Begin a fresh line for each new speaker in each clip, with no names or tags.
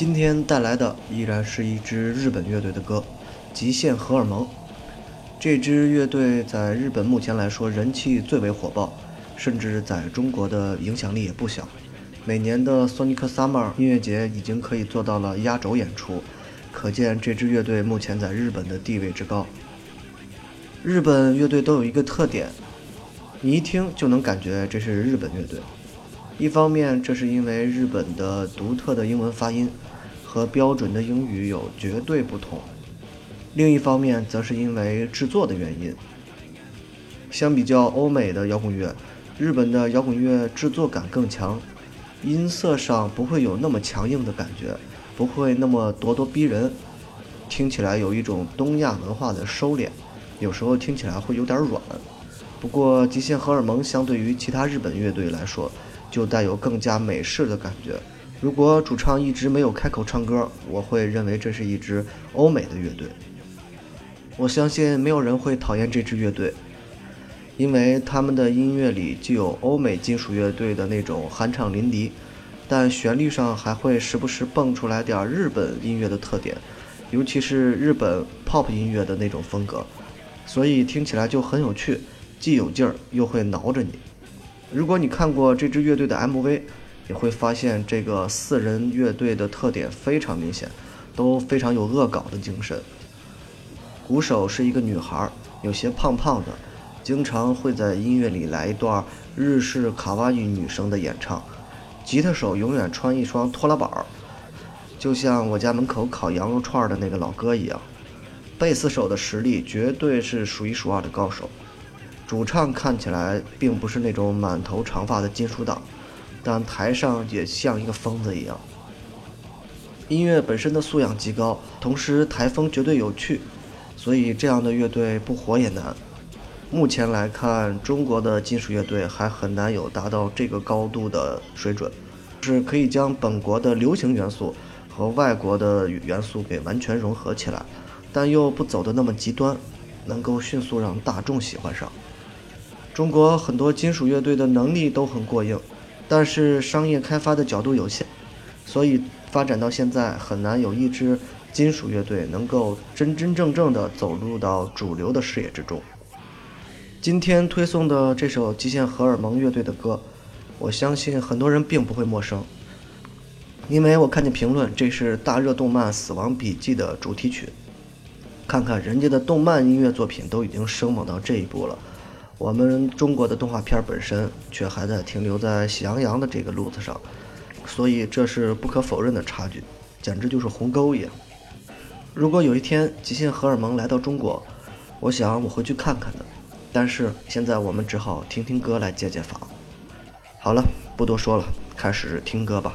今天带来的依然是一支日本乐队的歌，《极限荷尔蒙》。这支乐队在日本目前来说人气最为火爆，甚至在中国的影响力也不小。每年的 Sonic Summer 音乐节已经可以做到了压轴演出，可见这支乐队目前在日本的地位之高。日本乐队都有一个特点，你一听就能感觉这是日本乐队。一方面，这是因为日本的独特的英文发音和标准的英语有绝对不同。另一方面，则是因为制作的原因。相比较欧美的摇滚乐，日本的摇滚乐制作感更强，音色上不会有那么强硬的感觉，不会那么咄咄逼人，听起来有一种东亚文化的收敛，有时候听起来会有点软。不过，极限荷尔蒙相对于其他日本乐队来说，就带有更加美式的感觉。如果主唱一直没有开口唱歌，我会认为这是一支欧美的乐队。我相信没有人会讨厌这支乐队，因为他们的音乐里既有欧美金属乐队的那种酣畅淋漓，但旋律上还会时不时蹦出来点日本音乐的特点，尤其是日本 pop 音乐的那种风格，所以听起来就很有趣，既有劲儿又会挠着你。如果你看过这支乐队的 MV，你会发现这个四人乐队的特点非常明显，都非常有恶搞的精神。鼓手是一个女孩，有些胖胖的，经常会在音乐里来一段日式卡哇伊女生的演唱。吉他手永远穿一双拖拉板儿，就像我家门口烤羊肉串的那个老哥一样。贝斯手的实力绝对是数一数二的高手。主唱看起来并不是那种满头长发的金属党，但台上也像一个疯子一样。音乐本身的素养极高，同时台风绝对有趣。所以这样的乐队不火也难。目前来看，中国的金属乐队还很难有达到这个高度的水准，是可以将本国的流行元素和外国的元素给完全融合起来，但又不走得那么极端，能够迅速让大众喜欢上。中国很多金属乐队的能力都很过硬，但是商业开发的角度有限，所以发展到现在很难有一支。金属乐队能够真真正正的走入到主流的视野之中。今天推送的这首极限荷尔蒙乐队的歌，我相信很多人并不会陌生，因为我看见评论，这是大热动漫《死亡笔记》的主题曲。看看人家的动漫音乐作品都已经生猛到这一步了，我们中国的动画片本身却还在停留在喜羊羊的这个路子上，所以这是不可否认的差距，简直就是鸿沟一样。如果有一天极限荷尔蒙来到中国，我想我会去看看的。但是现在我们只好听听歌来解解乏。好了，不多说了，开始听歌吧。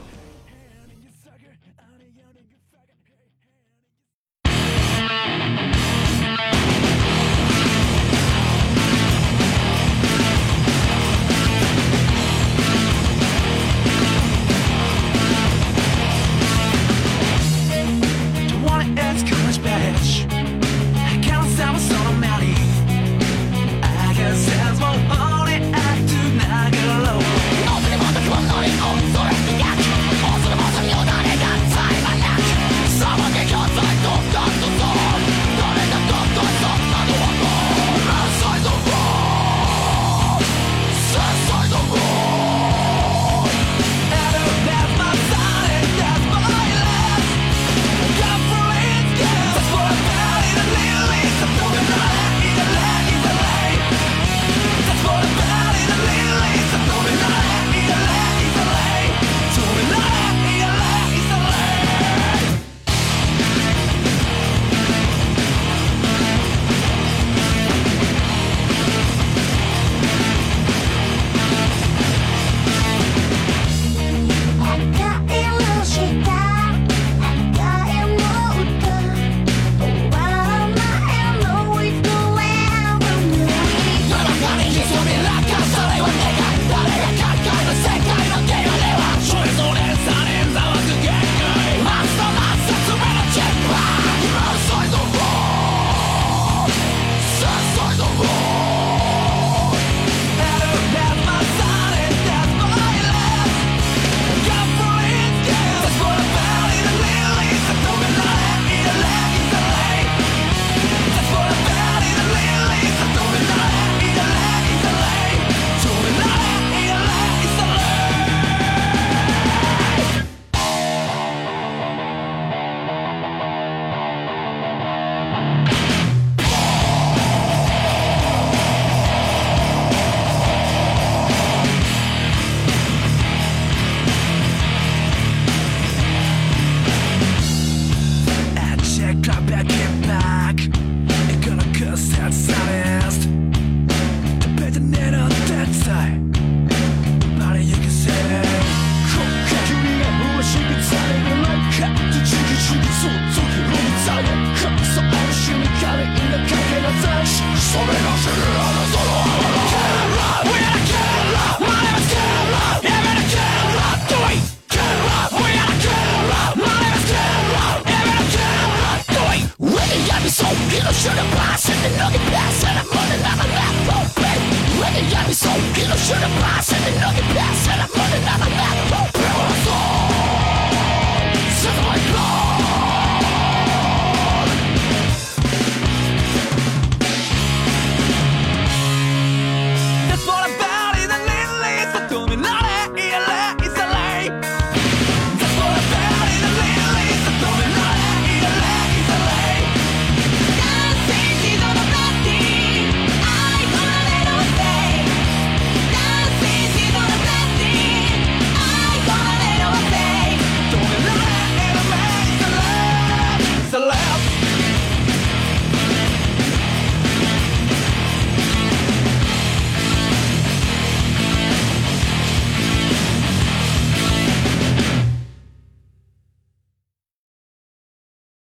Should have passed and nothing passed